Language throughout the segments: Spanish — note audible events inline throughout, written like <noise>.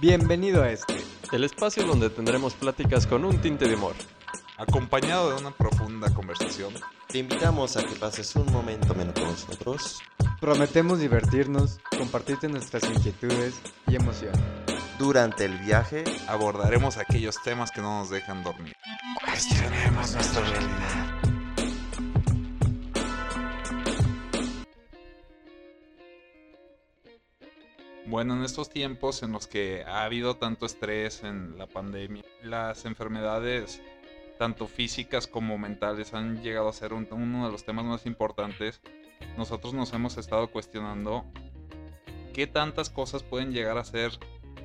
Bienvenido a este. El espacio donde tendremos pláticas con un tinte de humor. Acompañado de una profunda conversación. Te invitamos a que pases un momento menos con nosotros. Prometemos divertirnos, compartirte nuestras inquietudes y emociones. Durante el viaje Abordaremos aquellos temas que no nos dejan dormir. cuestionemos nuestra realidad. Bueno, en estos tiempos en los que ha habido tanto estrés en la pandemia, las enfermedades, tanto físicas como mentales, han llegado a ser un- uno de los temas más importantes. Nosotros nos hemos estado cuestionando qué tantas cosas pueden llegar a ser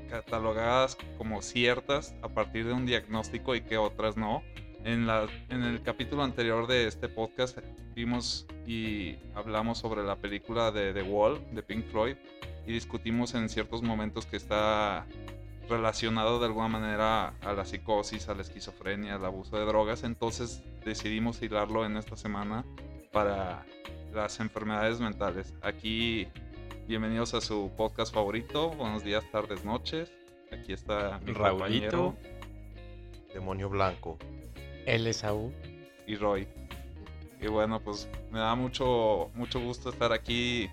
catalogadas como ciertas a partir de un diagnóstico y qué otras no. En, la, en el capítulo anterior de este podcast vimos y hablamos sobre la película de The Wall de Pink Floyd y discutimos en ciertos momentos que está relacionado de alguna manera a la psicosis, a la esquizofrenia, al abuso de drogas. Entonces decidimos hilarlo en esta semana para las enfermedades mentales. Aquí, bienvenidos a su podcast favorito. Buenos días, tardes, noches. Aquí está mi Raulito. compañero Demonio blanco. El Esaú. y Roy. Y bueno, pues me da mucho, mucho gusto estar aquí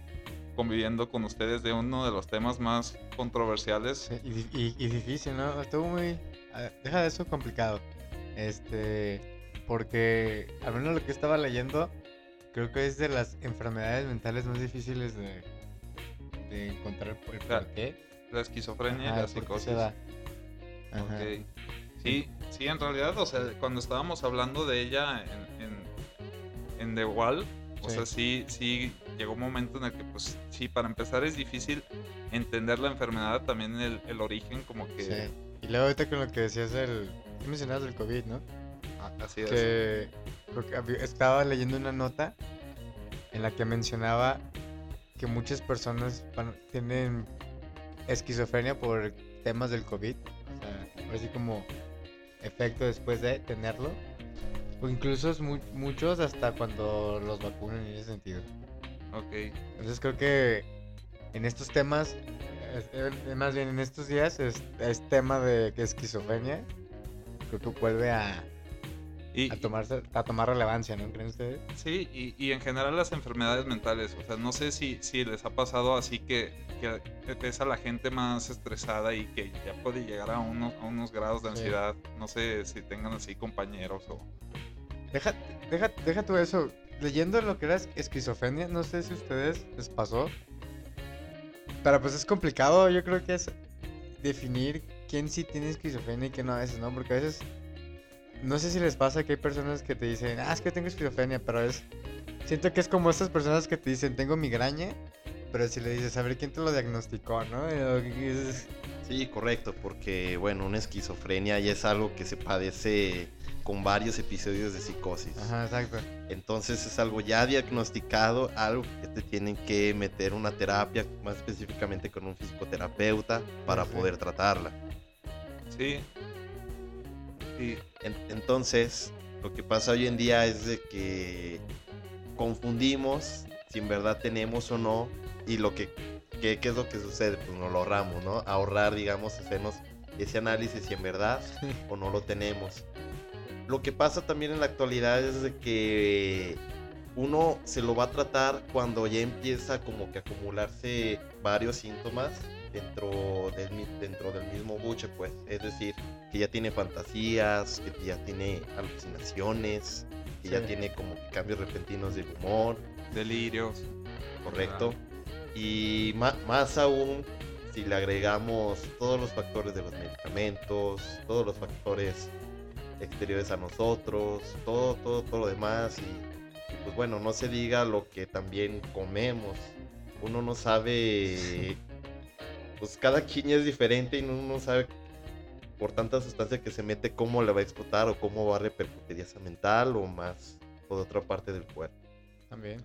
conviviendo con ustedes de uno de los temas más controversiales. Y, di- y- y difícil, ¿no? Estuvo muy... Deja de eso complicado. Este... Porque, al menos lo que estaba leyendo, creo que es de las enfermedades mentales más difíciles de, de encontrar el por qué. La esquizofrenia Ajá, y la psicosis. se da. Ajá. Ok. Sí, sí, en realidad, o sea, cuando estábamos hablando de ella en, en, en The Wall, o sea, sí, sí llegó un momento en el que, pues, sí, para empezar es difícil entender la enfermedad, también el, el origen, como que... Sí. Y luego ahorita con lo que decías del... ¿Qué mencionabas del COVID, no? Ah, Así es. que estaba leyendo una nota en la que mencionaba que muchas personas tienen esquizofrenia por temas del COVID, o sea, así como efecto después de tenerlo, o incluso es mu- muchos hasta cuando los vacunan en ese sentido. Ok. Entonces creo que en estos temas, es- eh, más bien en estos días, es, es tema de esquizofrenia, creo que vuelve a, Y, a tomarse, a tomar relevancia, ¿no? ¿Creen ustedes? Sí, y, y en general las enfermedades mentales, o sea, no sé si, si les ha pasado así que, que ves a la gente más estresada y que ya puede llegar a unos, a unos grados de Sí. ansiedad, no sé si tengan así compañeros o... Deja, deja, deja tú eso. Leyendo lo que era es- esquizofrenia, no sé si a ustedes les pasó. Pero pues es complicado, yo creo que es definir quién sí tiene esquizofrenia y quién no a veces, ¿no? Porque a veces, no sé si les pasa que hay personas que te dicen, ah, es que tengo esquizofrenia, pero es... Siento que es como estas personas que te dicen, tengo migraña, pero si le dices, a ver, ¿quién te lo diagnosticó, no? Sí, correcto, porque bueno, una esquizofrenia ya es algo que se padece con varios episodios de psicosis. Ajá, exacto. Entonces es algo ya diagnosticado, algo que te tienen que meter una terapia, más específicamente con un psicoterapeuta, para Sí. poder tratarla. Sí. Sí, En- entonces, lo que pasa hoy en día es de que confundimos si en verdad tenemos o no, y lo que, que- ¿qué es lo que sucede? Pues nos lo ahorramos, ¿no? Ahorrar, digamos, hacernos ese análisis si en verdad <laughs> o no lo tenemos. Lo que pasa también en la actualidad es de que uno se lo va a tratar cuando ya empieza como que a acumularse varios síntomas dentro del, mi- dentro del mismo buche, pues. Es decir, que ya tiene fantasías, que ya tiene alucinaciones, que ya tiene como que cambios repentinos de humor, delirios. correcto. Y más aún si le agregamos todos los factores de los medicamentos, todos los factores exteriores a nosotros, todo, todo, todo lo demás. Y, y pues bueno, no se diga lo que también comemos. Uno no sabe, <laughs> pues cada quien es diferente y uno no sabe por tanta sustancia que se mete cómo le va a explotar o cómo va a repercutir ya sea mental o más por otra parte del cuerpo. También.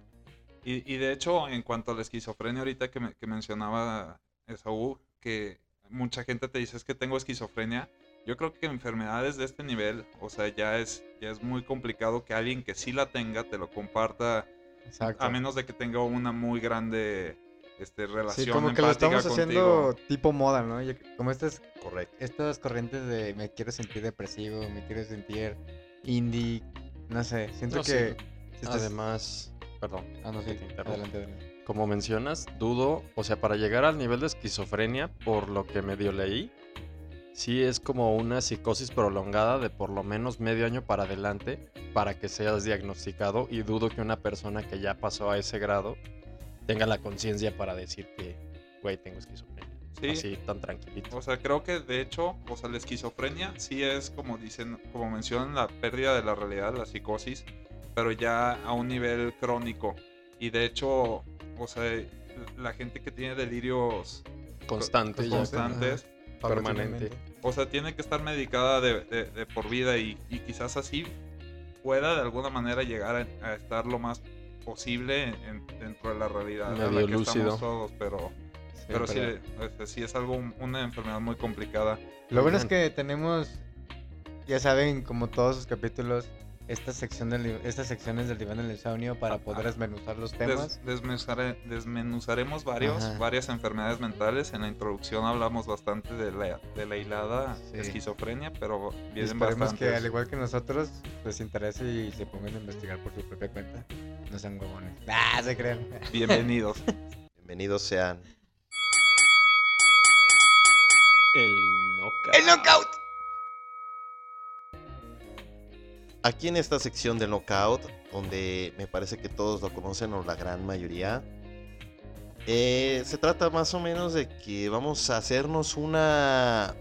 Y, y de hecho, en cuanto a la esquizofrenia, ahorita que, me- que mencionaba Esaú, que mucha gente te dice es que tengo esquizofrenia, yo creo que enfermedades de este nivel, o sea, ya es, ya es muy complicado que alguien que sí la tenga te lo comparta, Exacto. a menos de que tenga una muy grande este, relación Sí, como que lo estamos haciendo tipo moda, ¿no? Como estas, Correcto. estas corrientes de me quiero sentir depresivo, me quiero sentir indie, no sé, siento No, sí. que... estás- Además, perdón, Ah, no, sí, te adelante, adelante. como mencionas, dudo, o sea, para llegar al nivel de esquizofrenia, por lo que medio leí, sí es como una psicosis prolongada de por lo menos medio año para adelante para que seas diagnosticado y dudo que una persona que ya pasó a ese grado tenga la conciencia para decir que, güey, tengo esquizofrenia. Sí. Así tan tranquilito. O sea, creo que de hecho, o sea, la esquizofrenia sí es como dicen, como mencionan, la pérdida de la realidad, la psicosis, pero ya a un nivel crónico. Y de hecho, o sea, la gente que tiene delirios Constante, ya. constantes, Permanente. o sea, tiene que estar medicada de, de- de por vida y, y quizás así pueda de alguna manera llegar a, a estar lo más posible en- dentro de la realidad en la Medio que lúcido. estamos todos, pero, Sí, pero este, sí es algo, una enfermedad muy complicada. Lo bueno es que tenemos, ya saben, como todos sus capítulos, esta sección del, estas secciones del diván del insomnio para poder desmenuzar los temas. Des- desmenuzare- desmenuzaremos varios, Ajá. varias enfermedades mentales. En la introducción hablamos bastante de la, de la hilada Sí. esquizofrenia, pero vienen esperemos bastantes. que al igual que nosotros les interese y se pongan a investigar por su propia cuenta. No sean huevones. Ah, se crean. <laughs> Bienvenidos. Bienvenidos sean. El knockout. Aquí en esta sección del knockout, donde me parece que todos lo conocen o la gran mayoría, eh, se trata más o menos de que vamos a hacernos una,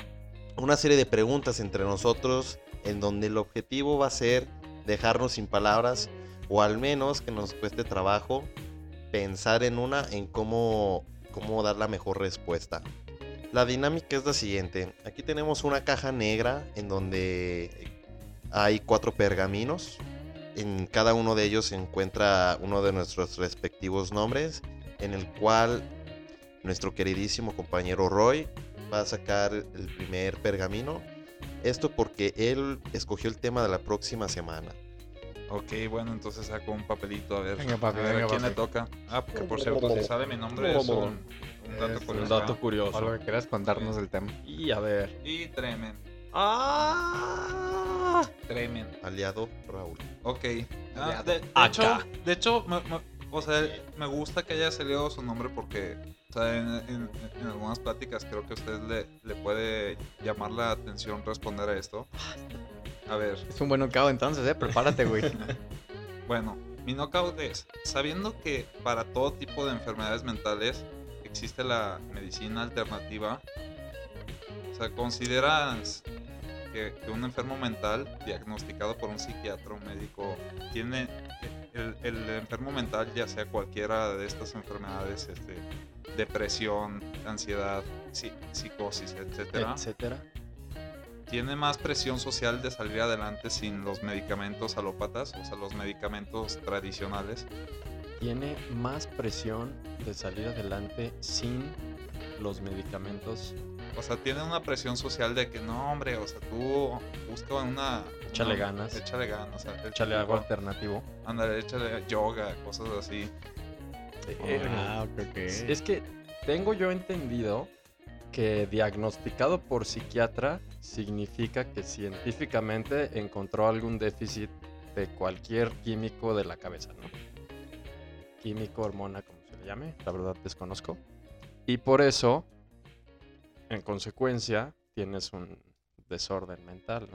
una serie de preguntas entre nosotros en donde el objetivo va a ser dejarnos sin palabras o al menos que nos cueste trabajo pensar en una, en cómo, cómo dar la mejor respuesta. La dinámica es la siguiente. Aquí tenemos una caja negra en donde hay cuatro pergaminos. En cada uno de ellos se encuentra uno de nuestros respectivos nombres, en el cual nuestro queridísimo compañero Roy va a sacar el primer pergamino. Esto porque él escogió el tema de la próxima semana. ok, bueno, entonces saco un papelito a ver, Venga, papi, a ver venga, a quién le toca. Ah, porque por cierto, si sale mi nombre es un, un dato Es un Un curioso. dato O lo curioso. que quieras contarnos del tema. Y a ver. Y tremen, ¡Ah! tremen. Aliado Raúl. Ok. Ah, Aliado. de, hecho, de hecho me, me- o sea, me gusta que haya salido su nombre porque o sea, en, en- en algunas pláticas creo que a usted le, le puede llamar la atención responder a esto. A ver, Es un buen knockout entonces, eh. Prepárate, güey. <laughs> bueno, mi knockout es, sabiendo que para todo tipo de enfermedades mentales existe la medicina alternativa, o sea, ¿consideras que, que un enfermo mental diagnosticado por un psiquiatra o un médico tiene el, el enfermo mental, ya sea cualquiera de estas enfermedades, este, depresión, ansiedad, psi- psicosis, etcétera, Etcétera. tiene más presión social de salir adelante sin los medicamentos alópatas, o sea, los medicamentos tradicionales. Tiene más presión de salir adelante sin los medicamentos. O sea, tiene una presión social de que no, hombre, o sea, tú busca una. Échale una- ganas. Échale ganas. o sea, Échale algo alternativo. Ándale, échale yoga, cosas así. Eh, Ah, ok, ok. Es que tengo yo entendido que diagnosticado por psiquiatra significa que científicamente encontró algún déficit de cualquier químico de la cabeza, ¿no? Químico, hormona, como se le llame, la verdad desconozco. Y por eso, en consecuencia, tienes un desorden mental,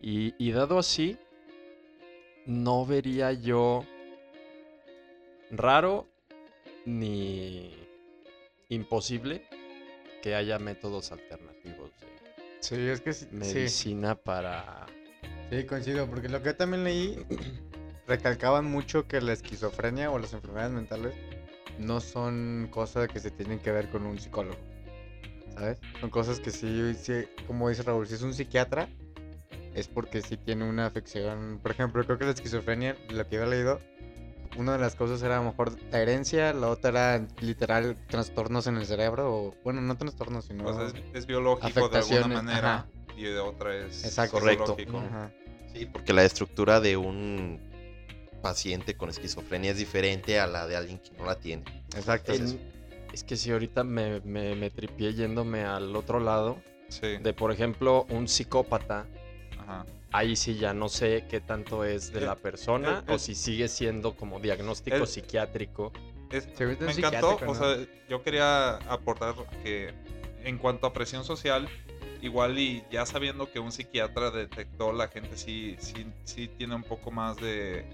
Y, y dado así, no vería yo raro ni imposible que haya métodos alternativos de Sí, es que sí. Sí, medicina para... sí, coincido. Porque lo que yo también leí, <clears throat> recalcaban mucho que la esquizofrenia o las enfermedades mentales no son cosas que se tienen que ver con un psicólogo. ¿Sabes? Son cosas que sí, sí, como dice Raúl, si es un psiquiatra, es porque sí tiene una afección. Por ejemplo, creo que la esquizofrenia, lo que yo he leído, una de las cosas era a lo mejor la herencia, la otra era literal trastornos en el cerebro, o bueno, no trastornos, sino... O sea, es, es biológico de alguna manera ajá. y de otra es Exacto. Correcto. Ajá. Sí, porque la estructura de un paciente con esquizofrenia es diferente a la de alguien que no la tiene. Exacto. En-. Es que si ahorita me, me, me tripié yéndome al otro lado, Sí. de por ejemplo un psicópata, Ajá. ahí sí ya no sé qué tanto es de Eh, la persona eh, o si sigue siendo como diagnóstico El- psiquiátrico. Es- me encantó, o sea, yo quería aportar que en cuanto a presión social, igual y ya sabiendo que un psiquiatra detectó, la gente sí, sí, sí tiene un poco más de...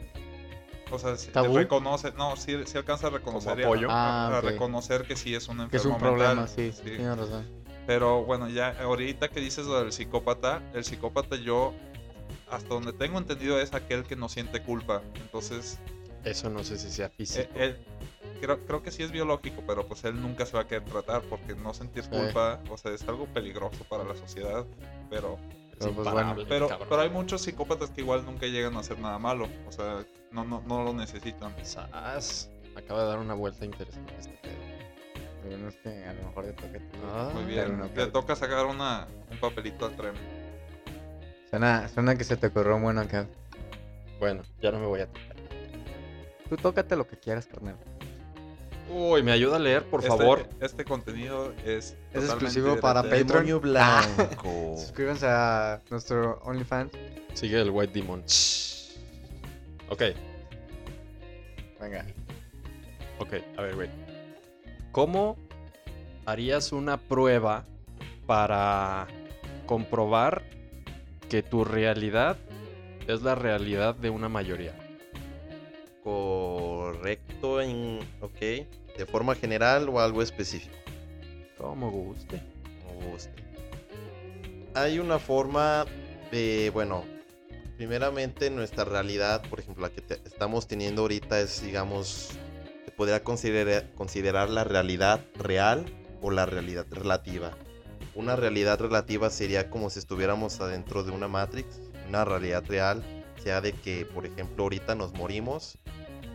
O sea, ¿Tabú? reconoce, no, sí, sí alcanza a reconocer a- apoyo? a, Ah, a reconocer que sí es un Que es enfermo un problema, mental, sí, razón. Pero bueno, ya ahorita que dices lo del psicópata, el psicópata yo, hasta donde tengo entendido, es aquel que no siente culpa. Entonces, Eso no sé si sea eh, físico. él, creo, creo que sí es biológico, pero pues él nunca se va a querer tratar porque no sentir Sí. culpa, o sea, es algo peligroso para la sociedad. Pero, pero, pues, pero, hay muchos psicópatas que igual nunca llegan a hacer nada malo. O sea, no, no, no lo necesitan. Sas, Acaba de dar una vuelta interesante este pedo. Pero no es que a lo mejor te toque. a ti. Ah, Muy bien. no Le toca sacar una, un papelito al tren. Suena, suena que se te ocurrió un bueno acá. Bueno, ya no me voy a tocar. Tú tócate lo que quieras, carnal. Uy, ¿me ayuda a leer, por Este- favor? Este contenido es. Exclusivo para Patreon. Blanco. <laughs> Suscríbanse a nuestro OnlyFans. Sigue el White Demon. Ok, Venga. ok, a ver, güey. ¿Cómo harías una prueba para comprobar que tu realidad es la realidad de una mayoría? Correcto en. Ok. ¿De forma general o algo específico? Como guste. Como guste. Hay una forma de. Bueno. Primeramente, nuestra realidad, por ejemplo, la que te- estamos teniendo ahorita es, digamos, se podría considerar, considerar la realidad real o la realidad relativa. Una realidad relativa sería como si estuviéramos adentro de una Matrix. Una realidad real sea de que, por ejemplo, ahorita nos morimos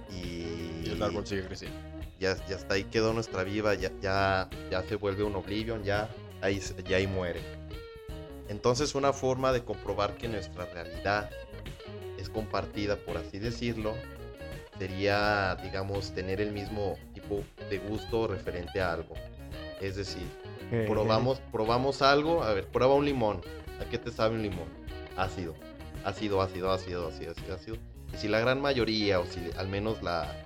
y, Y el árbol sigue creciendo. Ya, ya hasta ahí quedó nuestra vida, ya, ya, ya se vuelve un oblivion, ya ahí, ya ahí muere. Entonces una forma de comprobar que nuestra realidad es compartida, por así decirlo, sería, digamos, tener el mismo tipo de gusto referente a algo. Es decir, probamos, probamos algo, a ver, prueba un limón. ¿A qué te sabe un limón? Ácido. Ácido, ácido, ácido, ácido, ácido, ácido. Y si la gran mayoría, o si al menos la,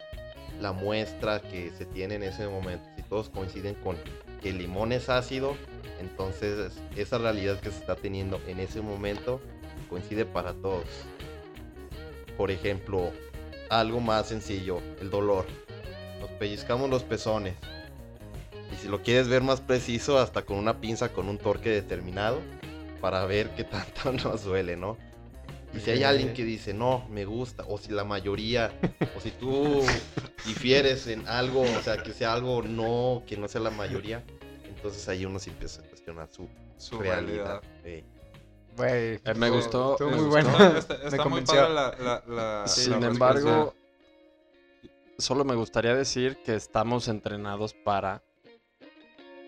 la muestra que se tiene en ese momento, si todos coinciden con que el limón es ácido, entonces esa realidad que se está teniendo en ese momento coincide para todos. Por ejemplo, algo más sencillo, el dolor. Nos pellizcamos los pezones. Y si lo quieres ver más preciso, hasta con una pinza con un torque determinado para ver qué <laughs> tanto nos duele, ¿no? Y si hay alguien que dice, no, me gusta, o si la mayoría, o si tú <laughs> difieres en algo, o sea, que sea algo no, que no sea la mayoría, entonces ahí uno se empieza a cuestionar su, Su realidad. Eh, me gustó- Estuvo me muy gustó. bueno. Está, <laughs> Me está muy convenció. padre la, la, la- Sin la embargo, respuesta. solo me gustaría decir que estamos entrenados para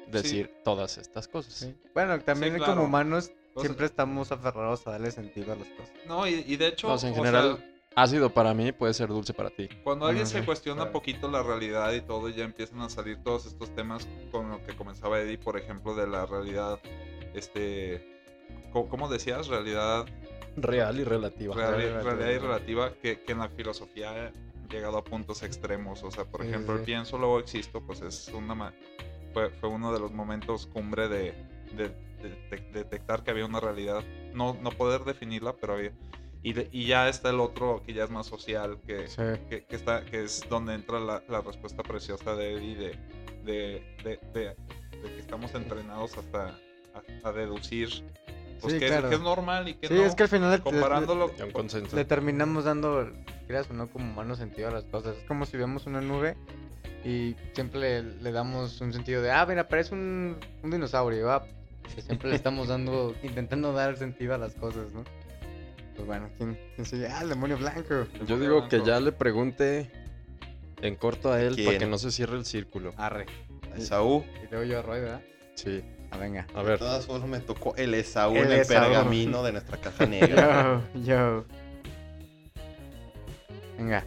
decir todas estas cosas. Sí. Bueno, también Sí, como humanos O sea- siempre estamos aferrados a darle sentido a las cosas. No, y, y de hecho, No, o sea, en o general, sea, ácido para mí puede ser dulce para ti. cuando alguien se cuestiona claro. poquito la realidad y todo, ya empiezan a salir todos estos temas con lo que comenzaba Eddie, por ejemplo, de la realidad, este, ¿cómo decías? Realidad, Real y relativa. real- relativa. realidad y relativa, que, que en la filosofía ha llegado a puntos extremos. O sea, por Sí, ejemplo, el sí. pienso, luego existo, pues es una... Fue, fue uno de los momentos cumbre de- de- detectar que había una realidad. No, no poder definirla, pero había... Y, de- y ya está el otro que ya es más social, que, Sí. que, que está, que es donde entra la, la respuesta preciosa de Eddie de, de, de, de- de que estamos entrenados hasta a, a deducir pues, Sí, que, es- claro. que es normal y que Sí, no. es que al final comparándolo le terminamos dando, creas o no, como humano sentido a las cosas. Es como si vemos una nube y siempre le, le damos un sentido de, ah, mira, parece un, un dinosaurio, ah, que siempre le estamos dando, intentando dar sentido a las cosas, ¿no? Pues bueno, ¿quién, quién sigue? Ah, el demonio blanco. Yo digo que ya le pregunte en corto a él para que no se cierre el círculo. Arre. Esaú. Y luego yo a Roy, ¿verdad? Sí. Ah, venga. A De ver. todas formas me tocó el Esaú El en el Esaú. pergamino de nuestra caja negra. <laughs> Yo, yo. Venga.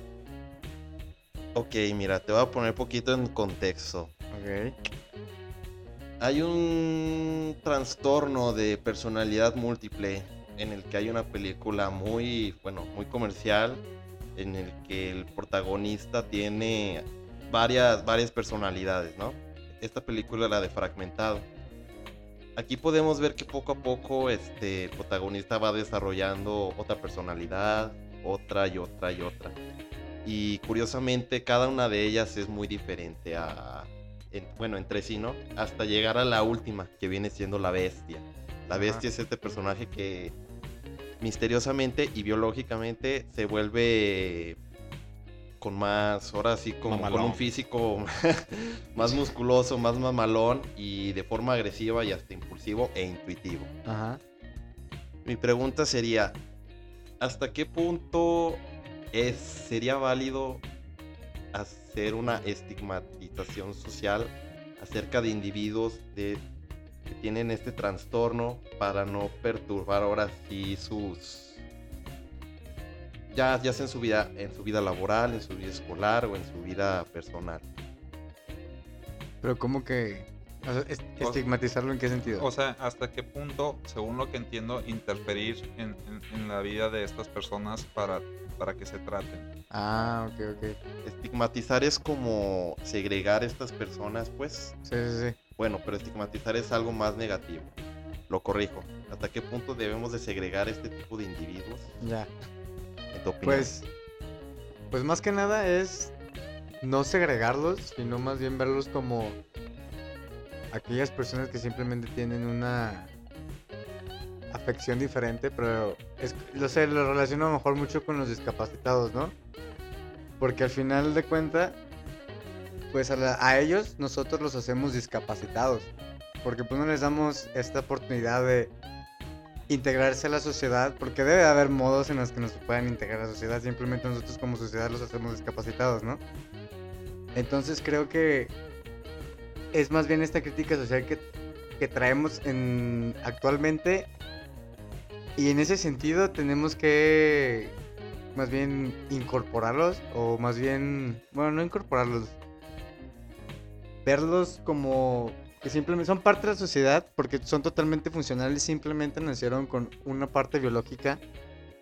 Ok, mira, te voy a poner poquito en contexto. Ok. Hay un trastorno de personalidad múltiple en el que hay una película muy, bueno, muy comercial en el que el protagonista tiene varias, varias personalidades, ¿no? Esta película la de Fragmentado. Aquí podemos ver que poco a poco este el protagonista va desarrollando otra personalidad, otra y otra y otra. Y curiosamente cada una de ellas es muy diferente a, en- bueno, entre sí, ¿no? Hasta llegar a la última, que viene siendo la bestia. La bestia es este personaje que misteriosamente y biológicamente se vuelve con más, ahora sí, como con un físico <laughs> más musculoso, más mamalón y de forma agresiva y hasta impulsivo e intuitivo. Ajá. Mi pregunta sería, ¿hasta qué punto es, sería válido hacer una estigmatización social acerca de individuos que tienen este trastorno para no perturbar ahora sí sus... Ya, ya sea en su vida, en su vida laboral, en su vida escolar o en su vida personal. Pero como que... o sea, es- estigmatizarlo en qué sentido? O sea, ¿hasta qué punto, según lo que entiendo, interferir en, en- en la vida de estas personas para, para que se traten? ah, ok, ok. Estigmatizar es como segregar estas personas, pues, Sí, sí, sí. Bueno, pero estigmatizar es algo más negativo. Lo corrijo. ¿Hasta qué punto debemos de segregar este tipo de individuos? Ya. En tu opinión? Pues, pues más que nada es no segregarlos, sino más bien verlos como aquellas personas que simplemente tienen una afección diferente, pero es, lo sé, lo relaciono a lo mejor mucho con los discapacitados, ¿no? Porque al final de cuenta, pues a, a ellos nosotros los hacemos discapacitados, porque pues no les damos esta oportunidad de integrarse a la sociedad, porque debe haber modos en los que nos puedan integrar a la sociedad, simplemente nosotros como sociedad los hacemos discapacitados, ¿no? Entonces creo que es más bien esta crítica social que, que traemos en, actualmente. Y en ese sentido tenemos que más bien incorporarlos o más bien, bueno, no incorporarlos, verlos como que simplemente son parte de la sociedad porque son totalmente funcionales, simplemente nacieron con una parte biológica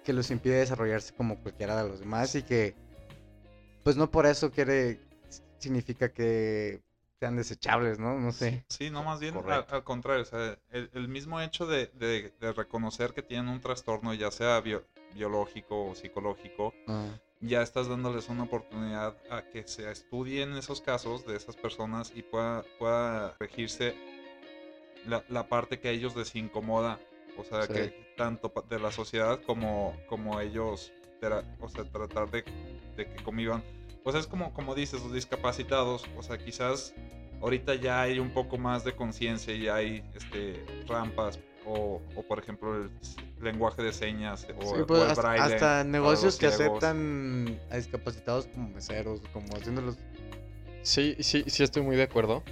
que los impide desarrollarse como cualquiera de los demás y que pues no por eso quiere significa que sean desechables, ¿no? No sé. Sí, no, más bien al, contrario. O sea, el, el mismo hecho de, de- de reconocer que tienen un trastorno, ya sea bio- biológico o psicológico, Ah, ya estás dándoles una oportunidad a que se estudien esos casos de esas personas y pueda, pueda regirse la, la parte que a ellos les incomoda. O sea, Sí. que tanto de la sociedad como, como ellos, o sea, tratar de, de que convivan. Sea, es como, como dices, los discapacitados, o sea, quizás ahorita ya hay un poco más de conciencia y hay este, rampas o, o, por ejemplo, el lenguaje de señas o, Sí, o pues, el hasta, braille hasta negocios que ciegos. aceptan a discapacitados como meseros, como haciéndolos... Sí, sí, sí estoy muy de acuerdo.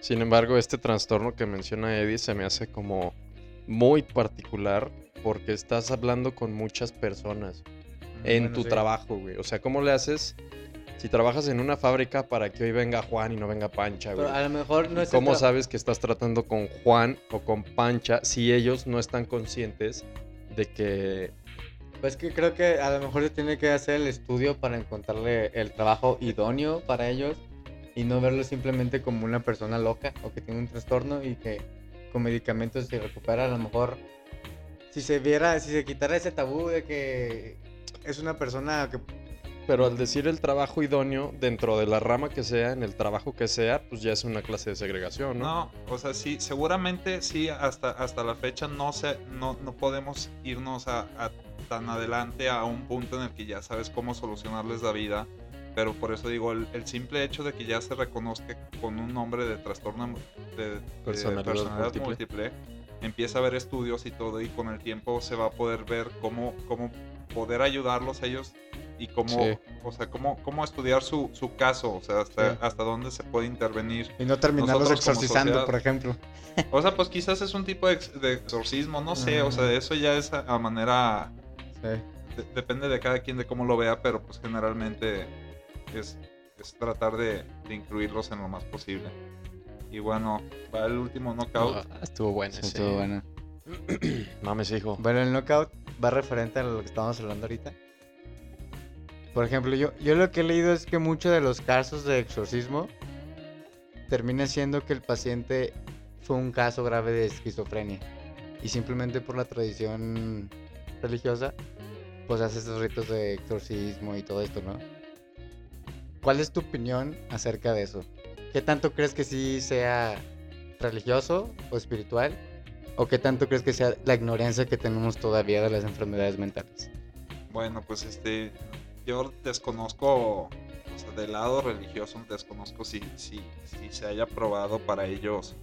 Sin embargo, este trastorno que menciona Eddie se me hace como muy particular porque estás hablando con muchas personas en Bueno, tu sí. trabajo, güey. O sea, ¿cómo le haces si trabajas en una fábrica para que hoy venga Juan y no venga Pancha, güey? Pero a lo mejor no ¿Y es ¿Cómo sabes que estás tratando con Juan o con Pancha si ellos no están conscientes de que Pues que creo que a lo mejor se tiene que hacer el estudio para encontrarle el trabajo idóneo para ellos y no verlo simplemente como una persona loca o que tiene un trastorno y que con medicamentos se recupera. A lo mejor si se viera, si se quitara ese tabú de que es una persona que Pero al decir el trabajo idóneo, dentro de la rama que sea, en el trabajo que sea, pues ya es una clase de segregación, ¿no? No, o sea, sí, seguramente sí, hasta, hasta la fecha no, se, no, no podemos irnos a, a tan adelante a un punto en el que ya sabes cómo solucionarles la vida. Pero por eso digo, el, el simple hecho de que ya se reconozca con un nombre de trastorno de, de Personalidad personalidad múltiple. múltiple, empieza a haber estudios y todo, y con el tiempo se va a poder ver cómo, cómo poder ayudarlos a ellos y cómo, Sí. o sea, cómo, cómo estudiar su, su caso, o sea, hasta, Sí. hasta dónde se puede intervenir. y no terminarlos exorcizando, por ejemplo. O sea, pues quizás es un tipo de, ex- de exorcismo, no sé, o sea, Ajá. eso ya es a, a manera, Sí. de- depende de cada quien de cómo lo vea, pero pues generalmente es, es tratar de, de incluirlos en lo más posible. Y bueno, va el último knockout. Ah, estuvo bueno. Sí, sí. estuvo bueno. <clears throat> Mames, hijo. Bueno, el knockout va referente a lo que estábamos hablando ahorita. Por ejemplo, yo, yo lo que he leído es que muchos de los casos de exorcismo termina siendo que el paciente fue un caso grave de esquizofrenia. Y simplemente por la tradición religiosa, pues hace esos ritos de exorcismo y todo esto, ¿no? ¿Cuál es tu opinión acerca de eso? ¿Qué tanto crees que sí sea religioso o espiritual? ¿O qué tanto crees que sea la ignorancia que tenemos todavía de las enfermedades mentales? Bueno, pues este, yo desconozco, o sea, del lado religioso, desconozco si, si, si se haya probado para ellos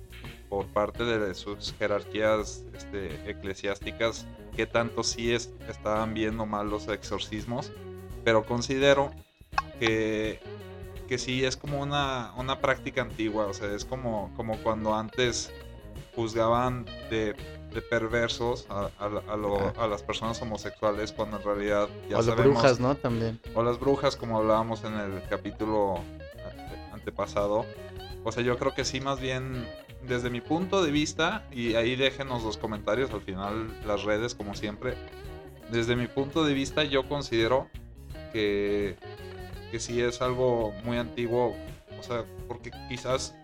por parte de sus jerarquías este, eclesiásticas qué tanto sí es, estaban viendo mal los exorcismos, pero considero que, que sí es como una, una práctica antigua, o sea, es como, como cuando antes juzgaban de, de perversos a, a- a lo- a las personas homosexuales cuando en realidad ya o las sabemos brujas, ¿no? También. o las brujas como hablábamos en el capítulo ante- antepasado. O sea, yo creo que sí, más bien desde mi punto de vista, y ahí déjenos los comentarios al final, las redes como siempre, desde mi punto de vista yo considero que, que sí es algo muy antiguo, o sea, porque quizás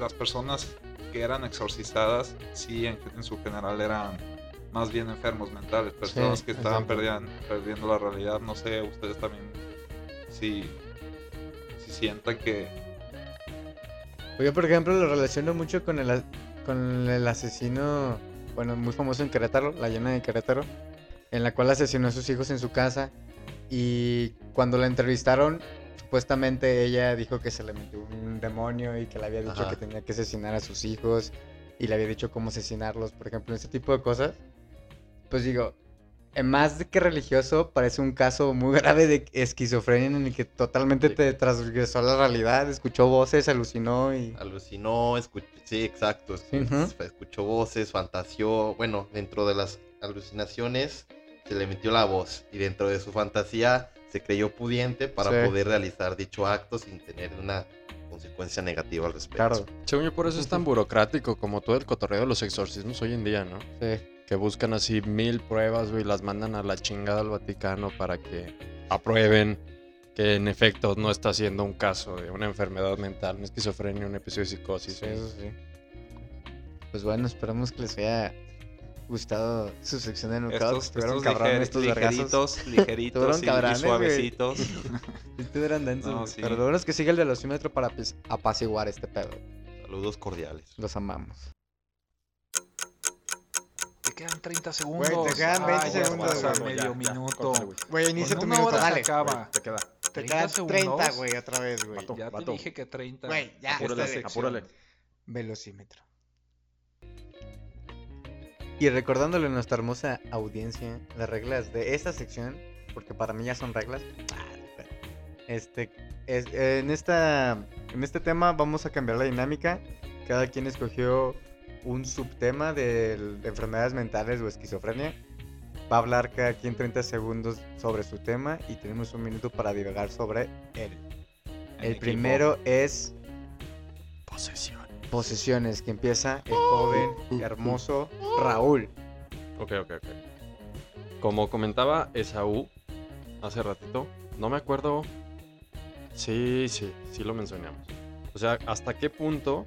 las personas que eran exorcizadas, sí en, en su general eran más bien enfermos mentales, personas que estaban perdian- perdiendo la realidad, no sé, ustedes también si, si sientan que Yo, por ejemplo, lo relaciono mucho con el, con el asesino, bueno, muy famoso en Querétaro, la llena de Querétaro, en la cual asesinó a sus hijos en su casa. Y cuando la entrevistaron, supuestamente ella dijo que se le metió un demonio y que le había dicho Ajá. que tenía que asesinar a sus hijos y le había dicho cómo asesinarlos, por ejemplo, ese tipo de cosas. Pues digo, en más de que religioso, parece un caso muy <laughs> grave de esquizofrenia en el que totalmente Sí. te transgresó la realidad, escuchó voces, alucinó y... Alucinó, escuchó, sí, exacto. Ujú. Escuchó voces, fantaseó. Bueno, dentro de las alucinaciones se le metió la voz. Y dentro de su fantasía se creyó pudiente para Sí. poder realizar dicho acto sin tener una consecuencia negativa al respecto. Claro, Según yo, por eso es tan burocrático como todo el cotorreo de los exorcismos hoy en día, ¿no? sí. Que buscan así mil pruebas, güey, y las mandan a la chingada al Vaticano para que aprueben que en efecto no está siendo un caso de una enfermedad mental, una esquizofrenia, un episodio de psicosis. Sí, eso sí. Pues bueno, esperamos que les haya gustado su sección de knockout. estos, Estuvieron cabrones estos vergazos. ligeritos, <laughs> ligeritos Estuvieron y- y, cabrones, güey. suavecitos. <laughs> Estuvieron densos, No, güey. sí. Pero lo bueno es que sigue el velocímetro para apis- apaciguar este pedo. Saludos cordiales. Los amamos. Te quedan 30 segundos. te quedan 20 Ay, ya segundos, güey. medio minuto. Güey, inicia tu minuto, dale. acaba. Te queda. Te 30 quedan segundos. 30, güey, otra vez, güey. Ya te dije que 30. Güey, ya, Apúrale, apúrale. Velocímetro. Y recordándole a nuestra hermosa audiencia las reglas de esta sección, porque para mí ya son reglas. Ah. Este, es- en, esta, en este tema vamos a cambiar la dinámica. Cada quien escogió un subtema de, de enfermedades mentales o esquizofrenia. Va a hablar cada quien 30 segundos sobre su tema y tenemos un minuto para divagar sobre él. El primero es Posesión. Posesiones, que empieza el joven, hermoso Raúl. Ok, ok, ok. Como comentaba Esaú hace ratito, no me acuerdo. Sí, sí, sí lo mencionamos. O sea, ¿hasta qué punto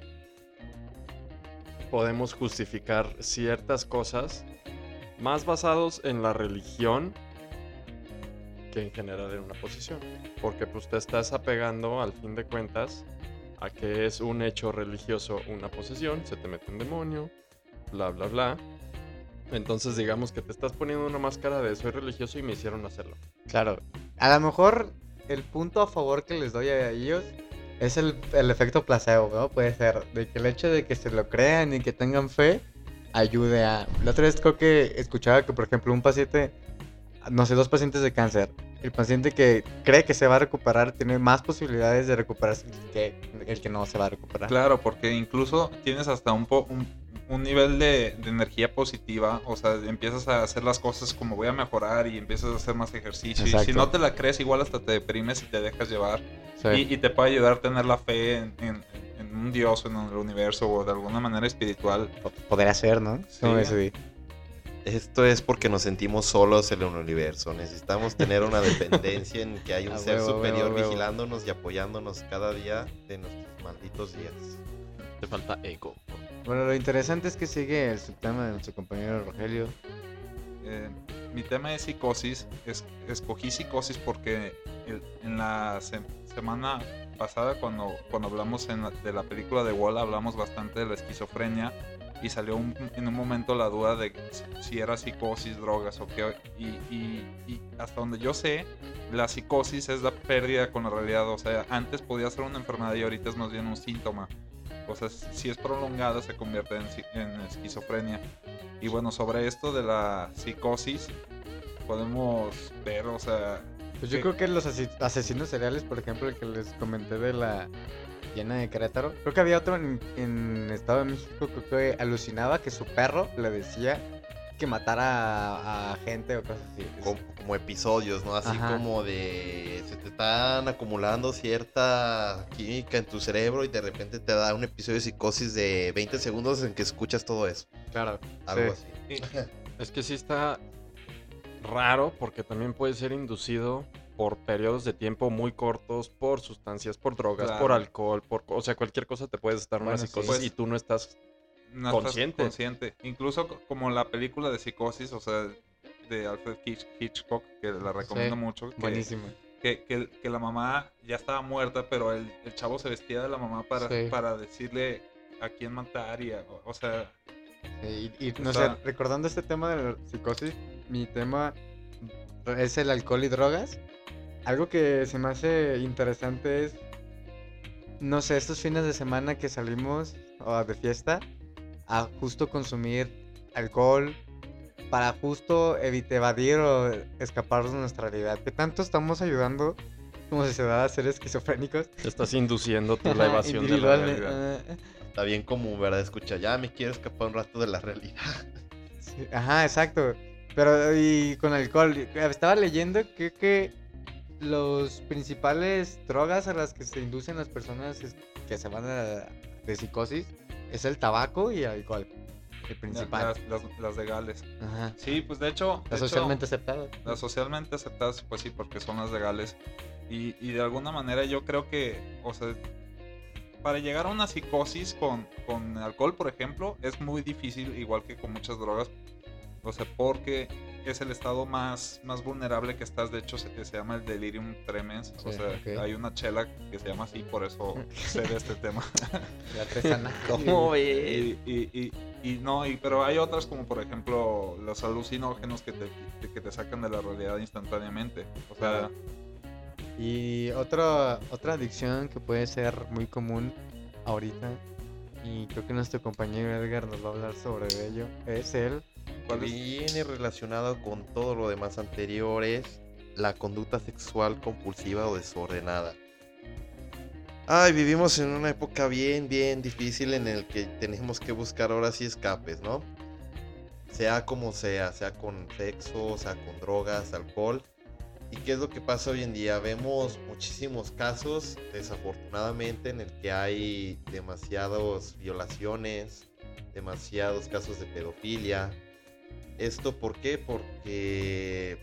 podemos justificar ciertas cosas más basados en la religión que en general en una posición? Porque pues te estás apegando al fin de cuentas a que es un hecho religioso una posesión, se te mete un demonio, bla, bla, bla. Entonces digamos que te estás poniendo una máscara de soy religioso y me hicieron hacerlo. Claro. A lo mejor el punto a favor que les doy a ellos es el, el efecto placebo, ¿no? Puede ser de que el hecho de que se lo crean y que tengan fe ayude a... La otra vez creo que escuchaba que, por ejemplo, un paciente, no sé, dos pacientes de cáncer, el paciente que cree que se va a recuperar tiene más posibilidades de recuperarse que el que no se va a recuperar. Claro, porque incluso tienes hasta un, po- un, un nivel de, de energía positiva, o sea, empiezas a hacer las cosas como voy a mejorar y empiezas a hacer más ejercicio. Y si no te la crees, igual hasta te deprimes y te dejas llevar. Sí. Y, y te puede ayudar a tener la fe en, en- en un Dios, en el universo o de alguna manera espiritual. Podría ser, ¿no? Sí. ¿Cómo ves, Eddie? Esto es porque nos sentimos solos en el universo. Necesitamos tener una dependencia en que hay un <laughs> A ser huevo, superior huevo, a huevo. vigilándonos y apoyándonos cada día de nuestros malditos días. Te falta ego. Bueno, lo interesante es que sigue el subtema de nuestro compañero Rogelio. Eh, mi tema es psicosis. Es- escogí psicosis porque el- en la se- semana pasada, cuando, cuando hablamos en la- de la película de Wall, hablamos bastante de la esquizofrenia y salió un- en un momento la duda de si- era psicosis, drogas o qué. Y, y- y hasta donde yo sé, la psicosis es la pérdida con la realidad. O sea, antes podía ser una enfermedad y ahorita es más bien un síntoma. O sea, si es prolongada se convierte en, en esquizofrenia. Y bueno, sobre esto de la psicosis, podemos ver, o sea, Pues yo creo que los asesinos seriales, por ejemplo, el que les comenté de la llena de Querétaro, creo que había otro en, en Estado de México creo que alucinaba que su perro le decía que matara a, a gente o cosas así. Como, como episodios, ¿no? Así Ajá. como de... Se te están acumulando cierta química en tu cerebro y de repente te da un episodio de psicosis de 20 segundos en que escuchas todo eso. Claro. Algo Sí. así. Es que sí está raro porque también puede ser inducido por periodos de tiempo muy cortos, por sustancias, por drogas, por alcohol, por, o sea, cualquier cosa te puedes estar en una Bueno, sí. psicosis Pues- y tú no estás no estás Consciente. consciente. Incluso co- como la película de psicosis, o sea, de Alfred Hitch- Hitchcock, que la recomiendo Sí, mucho. Que, Buenísimo. que, que- que la mamá ya estaba muerta, pero el, el chavo se vestía de la mamá para, Sí. para decirle a quién matar y, a- o, o sea, Sí, y, y, O no sea- sé, recordando este tema de la psicosis, mi tema es el alcohol y drogas. Algo que se me hace interesante es, no sé, estos fines de semana que salimos o de fiesta, a justo consumir alcohol para justo evitar evadir o escaparnos de nuestra realidad. ¿Qué tanto estamos ayudando como sociedad a ser esquizofrénicos? te estás induciendo tú la evasión de la realidad. ah, Está bien común, ¿verdad? Escucha, ya me quiero escapar un rato de la realidad. Sí, ajá, exacto. Pero y con alcohol, estaba leyendo que, que los principales drogas a las que se inducen las personas que se van a- de psicosis es el tabaco y el alcohol. El principal. las, las- las legales. Ajá. Sí, pues de hecho... de Las hecho, socialmente aceptadas. Las socialmente aceptadas, pues sí, porque son las legales. Y, y de alguna manera yo creo que, o sea, para llegar a una psicosis con, con alcohol, por ejemplo, es muy difícil, igual que con muchas drogas. O sea, porque es el estado más, más vulnerable que estás. De hecho, se, se llama el delirium tremens. o sea, hay una chela que se llama así, por eso <laughs> sé de este tema. La tresana. <laughs> ¿Cómo ves? Y, y- y- y no, y, pero hay otras como por ejemplo los alucinógenos que te, que te sacan de la realidad instantáneamente. O sea, Y otra otra adicción que puede ser muy común ahorita, y creo que nuestro compañero Edgar nos va a hablar sobre ello, es el... ¿cuál es? Viene relacionado con todo lo demás anterior es la conducta sexual compulsiva o desordenada. Ay, vivimos en una época bien, bien difícil en el que tenemos que buscar ahora sí escapes, ¿no? Sea como sea, sea con sexo, sea con drogas, alcohol. ¿Y qué es lo que pasa hoy en día? Vemos muchísimos casos, desafortunadamente, en el que hay demasiadas violaciones, demasiados casos de pedofilia. ¿Esto por qué? Porque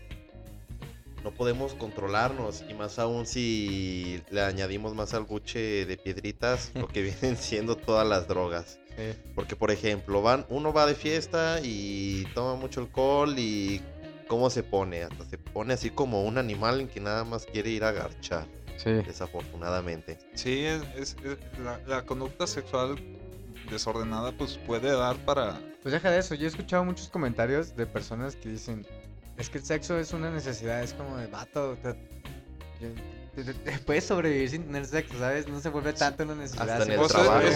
no podemos controlarnos y más aún si le añadimos más al buche de piedritas, <laughs> lo que vienen siendo todas las drogas. Sí. Porque, por ejemplo, van, uno va de fiesta y toma mucho alcohol y ¿cómo se pone? Hasta se pone así como un animal en que nada más quiere ir a garchar, Sí. desafortunadamente. Sí, es, es- es- la, la conducta sexual desordenada pues puede dar para... Pues deja de eso, yo he escuchado muchos comentarios de personas que dicen, es que el sexo es una necesidad, es como de vato, te- te- <laughs> puedes sobrevivir sin tener sexo, ¿sabes? No se vuelve tanto una necesidad. Hasta en el trabajo.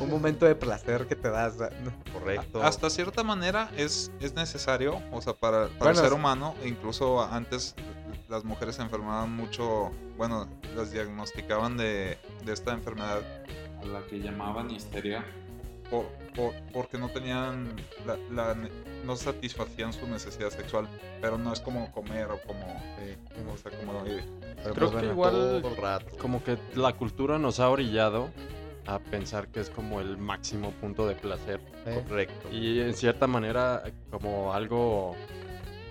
Un momento de placer que te das. ¿no? Correcto. Hasta cierta manera es, es necesario, o sea, para, para Bueno, el ser humano, e incluso antes las mujeres se enfermaban mucho, bueno, las diagnosticaban de, de esta enfermedad a la que llamaban histeria, por, por- porque no tenían, la, la ne- no satisfacían su necesidad sexual, pero no es como comer o como, o sea, como eh, Pero Creo pues que bueno, igual Todo el rato. como que la cultura nos ha orillado a pensar que es como el máximo punto de placer. Correcto. Y en cierta manera como algo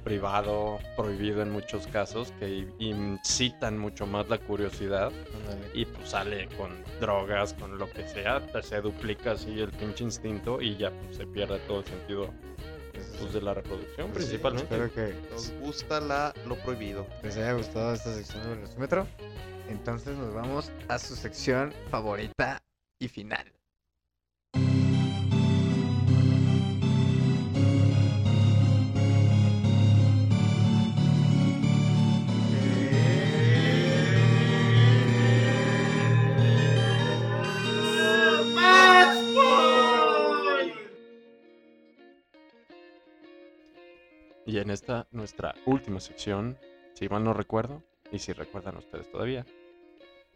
privado, prohibido en muchos casos, que incitan mucho más la curiosidad y pues sale con drogas, con lo que sea, se duplica así el pinche instinto y ya pues, se pierde todo el sentido pues, de la reproducción Pues sí, principalmente. Espero que Nos gusta la, lo prohibido. les haya gustado esta sección del velocímetro. Entonces nos vamos a su sección favorita y final. Y en esta, nuestra última sección, si mal no recuerdo, y si recuerdan ustedes todavía,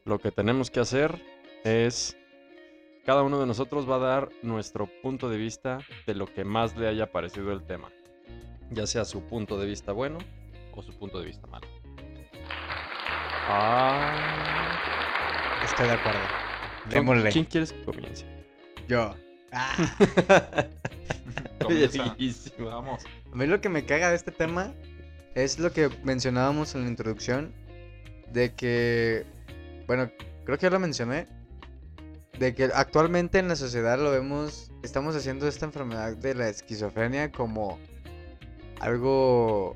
lo que tenemos que hacer es, cada uno de nosotros va a dar nuestro punto de vista de lo que más le haya parecido el tema, ya sea su punto de vista bueno o su punto de vista malo. Ah, Estoy de acuerdo. ¿quién- Démosle. ¿Quién quieres que comience? Yo. Ah. <laughs> <laughs> Vamos. A mí lo que me caga de este tema es lo que mencionábamos en la introducción, de que, bueno, creo que ya lo mencioné, de que actualmente en la sociedad lo vemos, estamos haciendo esta enfermedad de la esquizofrenia como algo,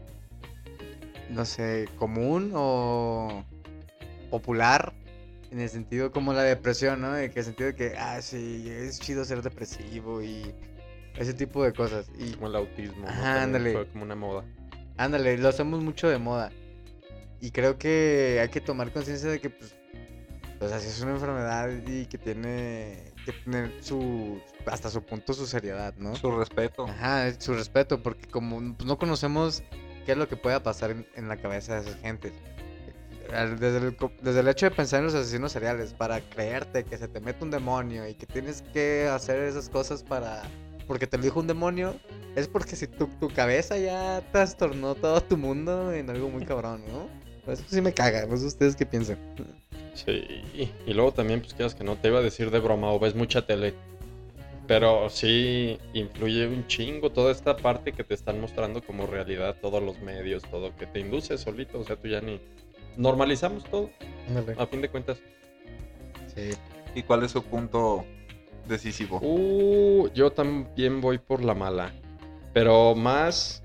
no sé, común o popular. En el sentido como la depresión, ¿no? Que el sentido de que, ah, sí, es chido ser depresivo y ese tipo de cosas. Y Como el autismo. ¿no? Ajá, También ándale. Fue como una moda. Ándale, lo hacemos mucho de moda. Y creo que hay que tomar conciencia de que, pues, pues así es una enfermedad y que tiene que tener su, hasta su punto, su seriedad, ¿no? Su respeto. Ajá, su respeto, porque como pues, no conocemos qué es lo que pueda pasar en, en la cabeza de esas gentes. Desde el, desde el hecho de pensar en los asesinos seriales, para creerte que se te mete un demonio y que tienes que hacer esas cosas para... Porque te lo dijo un demonio, es porque si tu, tu cabeza ya trastornó todo tu mundo en algo muy cabrón, ¿no? Eso sí me caga, no sé ustedes qué piensan. Sí, y luego también, pues quieras que no te iba a decir de broma o ves mucha tele. Pero sí influye un chingo toda esta parte que te están mostrando como realidad, todos los medios, todo que te induce solito. O sea, tú ya ni. Normalizamos todo, a fin de cuentas. Sí. ¿Y cuál es su punto decisivo? Uh, yo también voy por la mala. Pero más.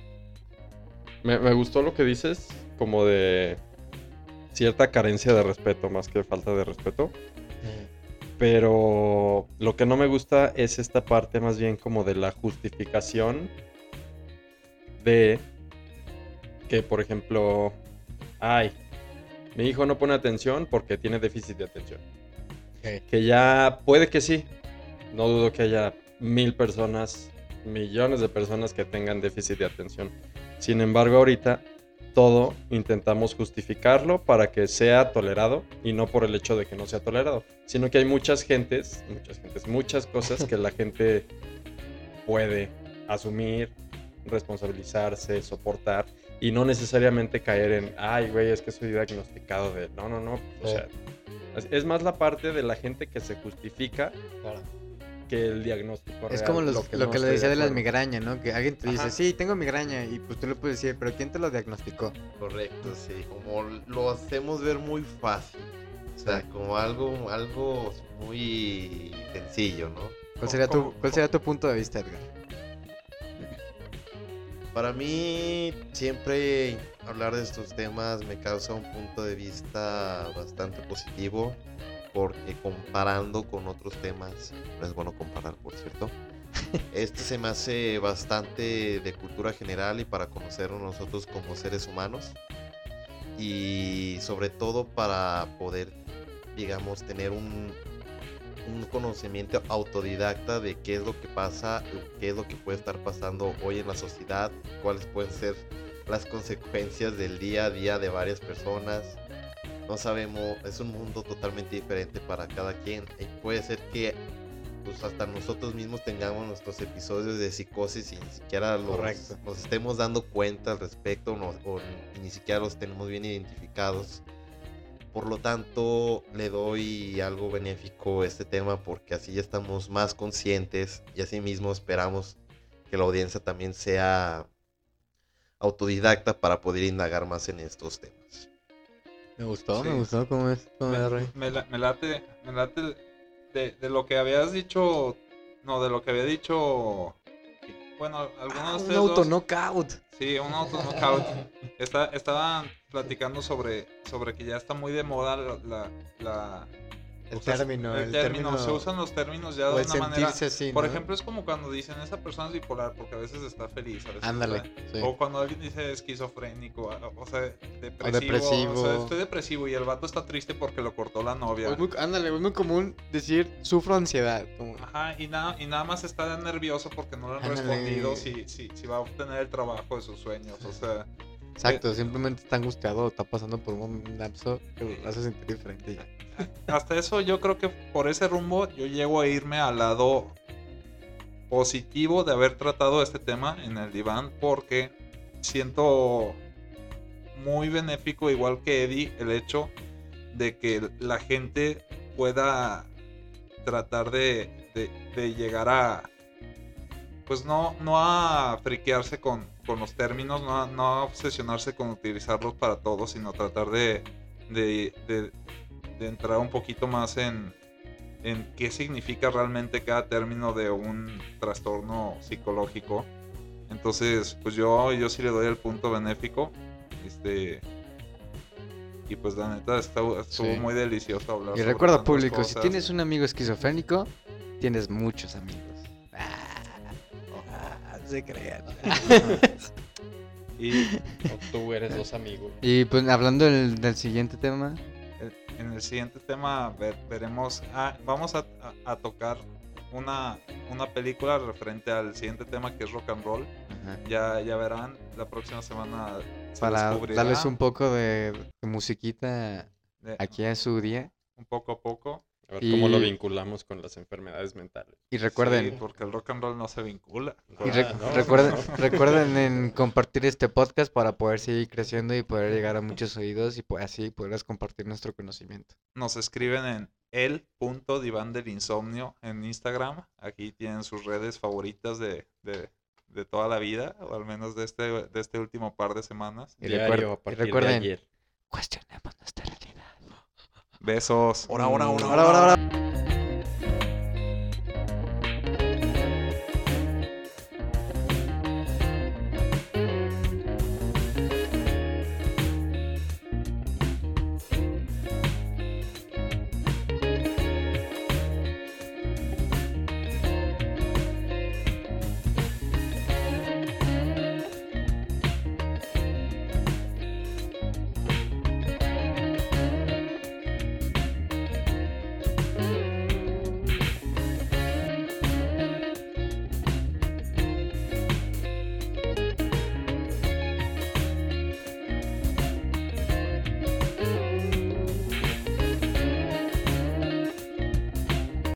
Me, me gustó lo que dices, como de cierta carencia de respeto, más que falta de respeto. Pero lo que no me gusta es esta parte más bien como de la justificación de que, por ejemplo, ay, mi hijo no pone atención porque tiene déficit de atención. Que ya puede que sí. No dudo que haya mil personas, millones de personas que tengan déficit de atención. Sin embargo, ahorita todo intentamos justificarlo para que sea tolerado y no por el hecho de que no sea tolerado, sino que hay muchas gentes, muchas gentes, muchas cosas que la gente puede asumir, responsabilizarse, soportar y no necesariamente caer en, ay, güey, es que soy diagnosticado de, no, no, no, o sea, es- es más la parte de la gente que se justifica que el diagnóstico Es real, como los- lo que, no le estoy decía de las acuerdo. migrañas, ¿no? Que alguien te dice, Ajá. sí, tengo migraña, y pues tú le puedes decir, pero ¿quién te lo diagnosticó? Correcto, sí. Como lo hacemos ver muy fácil. O sea, Sí. como algo, algo muy sencillo, ¿no? ¿Cuál sería, tu, ¿Cómo- ¿Cuál sería tu punto de vista, Edgar? Para mí, siempre hablar de estos temas me causa un punto de vista bastante positivo, porque comparando con otros temas, no es bueno comparar, por cierto. <laughs> Este se me hace bastante de cultura general y para conocernos nosotros como seres humanos. Y sobre todo para poder, digamos, tener un, un conocimiento autodidacta de qué es lo que pasa, qué es lo que puede estar pasando hoy en la sociedad, cuáles pueden ser las consecuencias del día a día de varias personas. No sabemos, es un mundo totalmente diferente para cada quien. Y puede ser que pues hasta nosotros mismos tengamos nuestros episodios de psicosis y ni siquiera los, Correcto. nos estemos dando cuenta al respecto no- o ni siquiera los tenemos bien identificados. Por lo tanto, le doy algo benéfico a este tema porque así ya estamos más conscientes y así mismo esperamos que la audiencia también sea autodidacta para poder indagar más en estos temas. Me gustó, Sí. me gustó cómo es, cómo Me, me la- me late, me late de, de lo que habías dicho, no, de lo que había dicho, bueno, algunos Ah, de un ustedes auto dos- knockout. Sí, un auto knockout. Está, estaban platicando sobre, sobre que ya está muy de moda la... la- la- El o sea, término, el, el término, término- Se usan los términos ya O de una manera... así, Por ¿no? ejemplo, es como cuando dicen esa persona es bipolar porque a veces está feliz, a veces Ándale, sí. O cuando alguien dice esquizofrénico, o sea, depresivo. O, depresivo. sea, estoy depresivo y el vato está triste porque lo cortó la novia. Es muy- ándale, es muy común decir sufro ansiedad. Como, Ajá, y nada, y nada más está nervioso porque no le han Ándale. respondido si, si, si va a obtener el trabajo de sus sueños. O sea, exacto, simplemente está angustiado está pasando por un lapso que lo hace sentir diferente. ya. hasta eso yo creo que por ese rumbo yo llego a irme al lado positivo de haber tratado este tema en el diván porque siento muy benéfico, igual que Eddie, el hecho de que la gente pueda tratar de, de- de llegar a, pues no, no a friquearse con, con los términos, no a, no a obsesionarse con utilizarlos para todo, sino tratar de, de, de- de entrar un poquito más en, en qué significa realmente cada término de un trastorno psicológico. Entonces, pues yo, yo sí le doy el punto benéfico. Este. Y pues la neta estuvo, estuvo Sí. muy delicioso hablar. Y recuerda, público, si cosas. tienes un amigo esquizofrénico, tienes muchos amigos. Ah, <laughs> se crean. Y O tú eres dos amigos. Y pues hablando del, del siguiente tema, eh, en el siguiente tema ver- veremos. ah, vamos a, a- a tocar una, una película referente al siguiente tema que es rock and roll. ajá, Ya, ya verán, la próxima semana se para descubrirá darles un poco de, de musiquita de- aquí a su día. un poco a poco. A ver cómo lo Y- vinculamos con las enfermedades mentales. Y recuerden, Sí, porque el rock and roll no se vincula. y re- Ah, no, recuerden, no. recuerden <laughs> en compartir este podcast para poder seguir creciendo y poder llegar a muchos oídos y pues así poderles compartir nuestro conocimiento. Nos escriben en el punto diván del insomnio en Instagram. Aquí tienen sus redes favoritas de, de, de toda la vida, o al menos de este, de este último par de semanas. Y, Diario, recuer- y de recuerden, ayer. cuestionemos nuestra realidad. Besos.